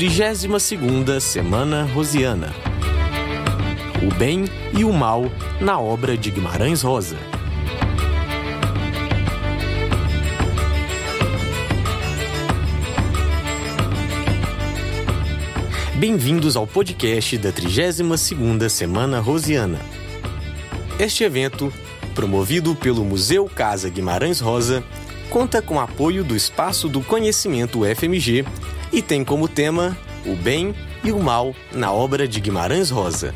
32ª Semana Rosiana. O bem e o mal na obra de Guimarães Rosa. Bem-vindos ao podcast da 32ª Semana Rosiana. Este evento, promovido pelo Museu Casa Guimarães Rosa, conta com apoio do Espaço do Conhecimento FMG e tem como tema o bem e o mal na obra de Guimarães Rosa.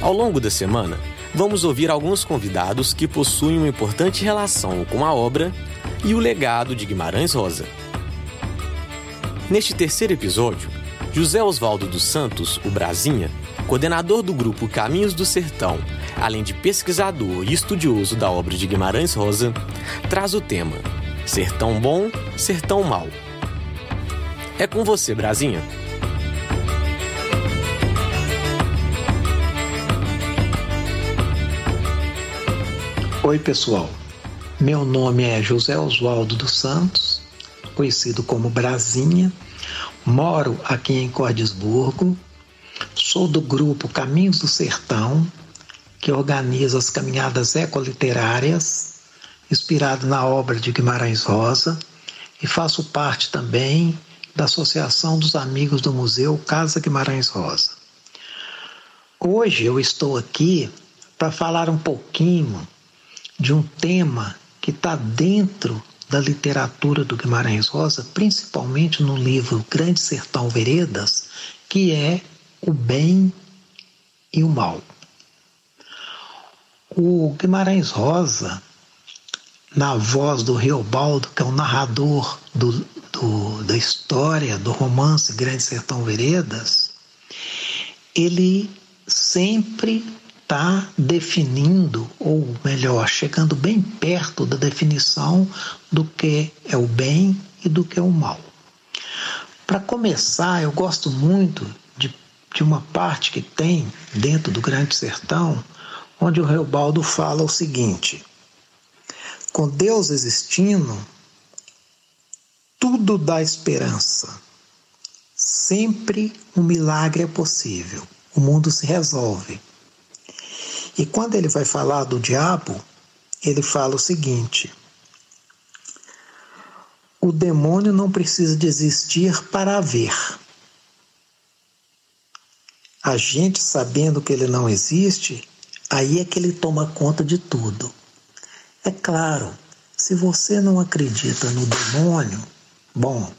Ao longo da semana, vamos ouvir alguns convidados que possuem uma importante relação com a obra e o legado de Guimarães Rosa. Neste terceiro episódio, José Oswaldo dos Santos, o Brasinha, coordenador do grupo Caminhos do Sertão, além de pesquisador e estudioso da obra de Guimarães Rosa, traz o tema Sertão Bom, Sertão Mal. É com você, Brasinha. Oi, pessoal. Meu nome é José Oswaldo dos Santos, conhecido como Brasinha. Moro aqui em Cordesburgo. Sou do grupo Caminhos do Sertão, que organiza as caminhadas ecoliterárias, inspirado na obra de Guimarães Rosa, e faço parte também da Associação dos Amigos do Museu Casa Guimarães Rosa. Hoje eu estou aqui para falar um pouquinho de um tema que está dentro da literatura do Guimarães Rosa, principalmente no livro Grande Sertão Veredas, que é o bem e o mal. O Guimarães Rosa, na voz do Riobaldo, que é o narrador do, do, da história do romance Grande Sertão Veredas, ele sempre está definindo, ou melhor, chegando bem perto da definição do que é o bem e do que é o mal. Para começar, eu gosto muito de, de uma parte que tem dentro do Grande Sertão, onde o Reobaldo fala o seguinte: com Deus existindo, tudo dá esperança. Sempre um milagre é possível. O mundo se resolve. E quando ele vai falar do diabo, ele fala o seguinte: o demônio não precisa de existir para haver. A gente sabendo que ele não existe, aí é que ele toma conta de tudo. É claro, se você não acredita no demônio, bom,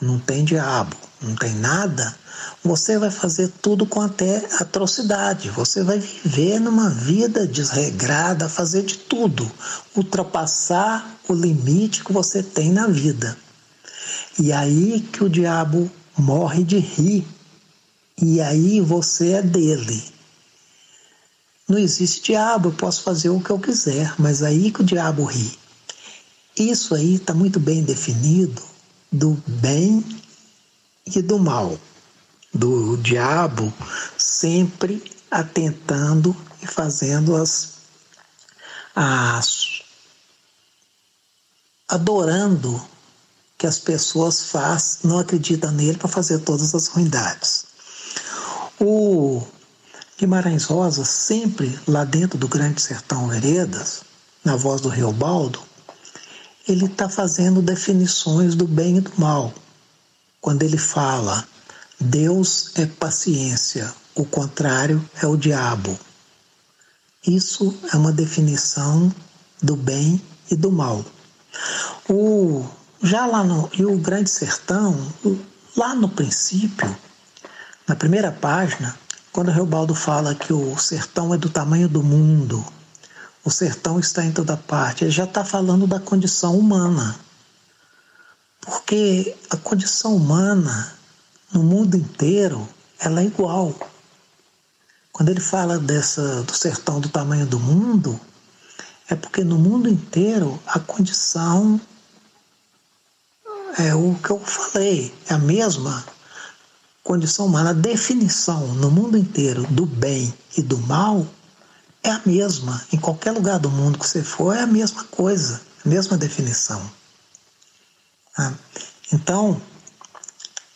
não tem diabo, não tem nada, você vai fazer tudo com até atrocidade. Você vai viver numa vida desregrada, fazer de tudo, ultrapassar o limite que você tem na vida. E aí que o diabo morre de rir. E aí você é dele. Não existe diabo, eu posso fazer o que eu quiser, mas aí que o diabo ri. Isso aí está muito bem definido do bem e do mal do diabo sempre atentando e fazendo as, as adorando que as pessoas faz, não acreditam nele para fazer todas as ruindades. O Guimarães Rosa, sempre lá dentro do Grande Sertão Veredas, na voz do Baldo, ele está fazendo definições do bem e do mal. Quando ele fala Deus é paciência, o contrário é o diabo. Isso é uma definição do bem e do mal. O, já lá no e o Grande Sertão, lá no princípio, na primeira página, quando o Reobaldo fala que o sertão é do tamanho do mundo, o sertão está em toda parte, ele já está falando da condição humana. Porque a condição humana no mundo inteiro ela é igual. Quando ele fala dessa do sertão do tamanho do mundo, é porque no mundo inteiro a condição é o que eu falei, é a mesma condição humana. A definição no mundo inteiro do bem e do mal é a mesma. Em qualquer lugar do mundo que você for, é a mesma coisa, a mesma definição. Ah, então,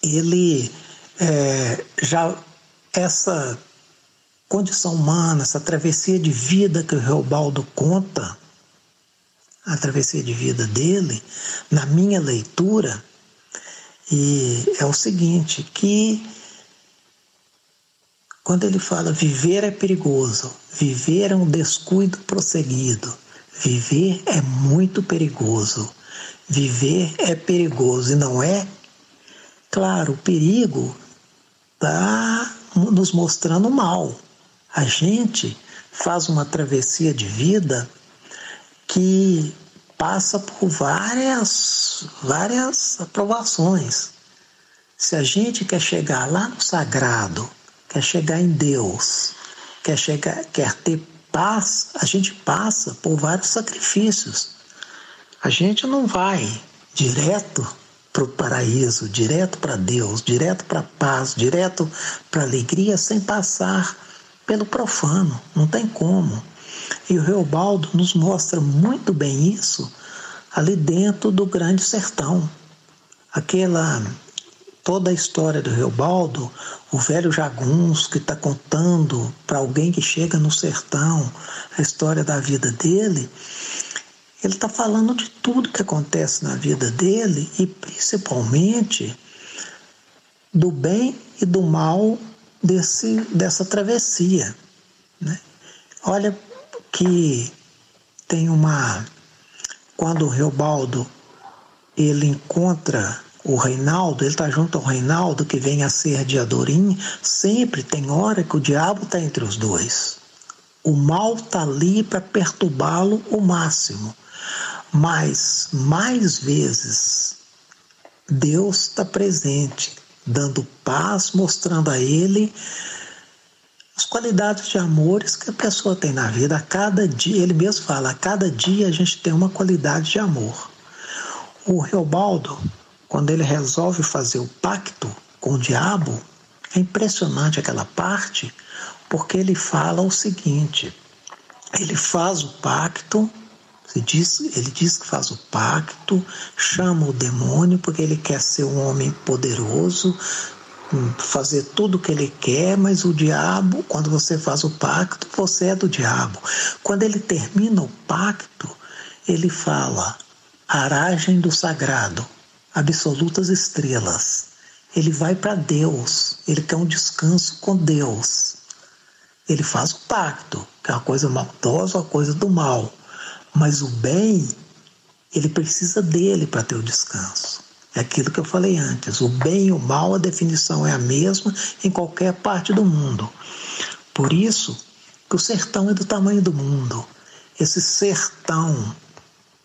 ele é, já essa condição humana, essa travessia de vida que o Reobaldo conta, a travessia de vida dele, na minha leitura, e é o seguinte, que quando ele fala viver é perigoso, viver é um descuido prosseguido, viver é muito perigoso, viver é perigoso e não é? Claro, o perigo está nos mostrando mal. A gente faz uma travessia de vida que passa por várias, várias aprovações. Se a gente quer chegar lá no sagrado, quer chegar em Deus, quer chegar, quer ter paz, a gente passa por vários sacrifícios. A gente não vai direto para o paraíso, direto para Deus, direto para a paz, direto para a alegria, sem passar pelo profano. Não tem como. E o Reobaldo nos mostra muito bem isso ali dentro do Grande Sertão. Aquela toda a história do Reobaldo, o velho Jaguns que está contando para alguém que chega no sertão a história da vida dele, ele está falando de tudo que acontece na vida dele e principalmente do bem e do mal desse, dessa travessia. Né? Olha que tem uma. Quando o Reobaldo ele encontra o Reinaldo, ele está junto ao Reinaldo que vem a ser de Adorim, sempre tem hora que o diabo está entre os dois. O mal está ali para perturbá-lo o máximo. Mas mais vezes Deus está presente, dando paz, mostrando a ele as qualidades de amores que a pessoa tem na vida. A cada dia, ele mesmo fala, a cada dia a gente tem uma qualidade de amor. O Reobaldo, quando ele resolve fazer o pacto com o diabo, é impressionante aquela parte, porque ele fala o seguinte: ele faz o pacto ele diz, ele diz que faz o pacto, chama o demônio porque ele quer ser um homem poderoso, fazer tudo o que ele quer, mas o diabo, quando você faz o pacto, você é do diabo. Quando ele termina o pacto, ele fala: aragem do sagrado, absolutas estrelas. Ele vai para Deus, ele quer um descanso com Deus. Ele faz o pacto, que é uma coisa maldosa, uma coisa do mal. Mas o bem, ele precisa dele para ter o descanso. É aquilo que eu falei antes. O bem e o mal, a definição é a mesma em qualquer parte do mundo. Por isso que o sertão é do tamanho do mundo. Esse sertão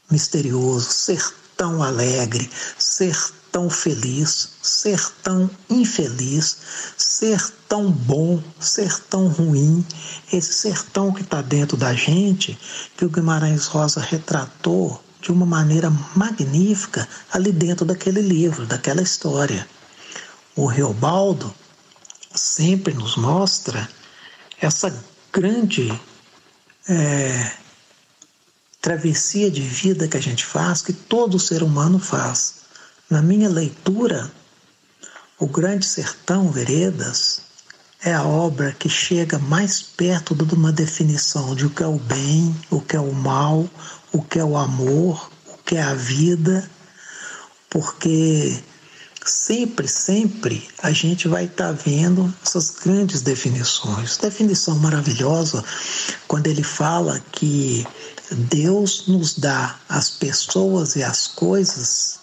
misterioso, sertão alegre, sertão tão feliz, ser tão infeliz, ser tão bom, ser tão ruim, esse sertão que está dentro da gente, que o Guimarães Rosa retratou de uma maneira magnífica ali dentro daquele livro, daquela história. O Reobaldo sempre nos mostra essa grande é, travessia de vida que a gente faz, que todo ser humano faz na minha leitura, O Grande Sertão Veredas é a obra que chega mais perto de uma definição de o que é o bem, o que é o mal, o que é o amor, o que é a vida, porque sempre, sempre a gente vai estar tá vendo essas grandes definições. Definição maravilhosa quando ele fala que Deus nos dá as pessoas e as coisas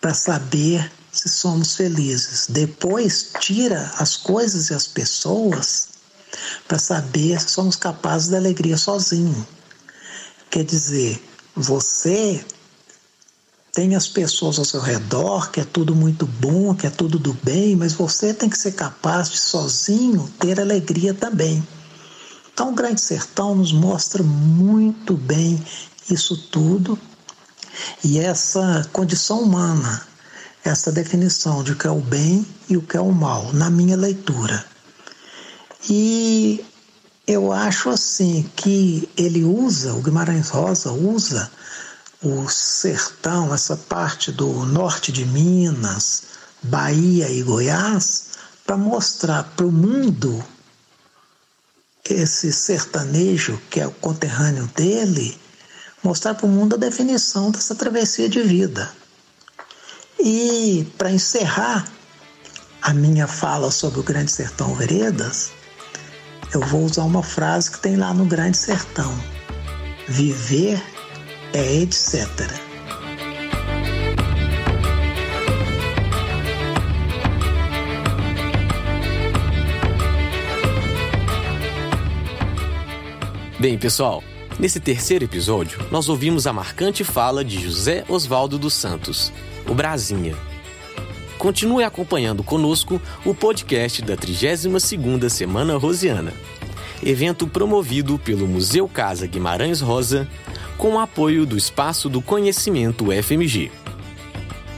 para saber se somos felizes. Depois tira as coisas e as pessoas para saber se somos capazes da alegria sozinho. Quer dizer, você tem as pessoas ao seu redor, que é tudo muito bom, que é tudo do bem, mas você tem que ser capaz de sozinho ter alegria também. Então, o Grande Sertão nos mostra muito bem isso tudo e essa condição humana, essa definição de o que é o bem e o que é o mal, na minha leitura. E Eu acho assim que ele usa, o Guimarães Rosa usa o sertão, essa parte do norte de Minas, Bahia e Goiás, para mostrar para o mundo esse sertanejo que é o conterrâneo dele, mostrar para o mundo a definição dessa travessia de vida. E para encerrar a minha fala sobre o Grande Sertão Veredas, eu vou usar uma frase que tem lá no Grande Sertão: Viver é etc. Bem, pessoal, nesse terceiro episódio, nós ouvimos a marcante fala de José Oswaldo dos Santos, o Brasinha. Continue acompanhando conosco o podcast da 32ª Semana Rosiana, evento promovido pelo Museu Casa Guimarães Rosa, com o apoio do Espaço do Conhecimento FMG.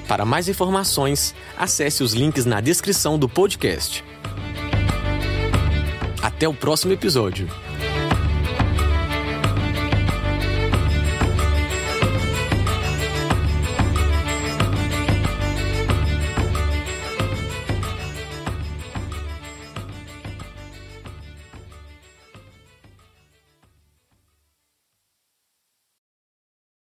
Para mais informações, acesse os links na descrição do podcast. Até o próximo episódio.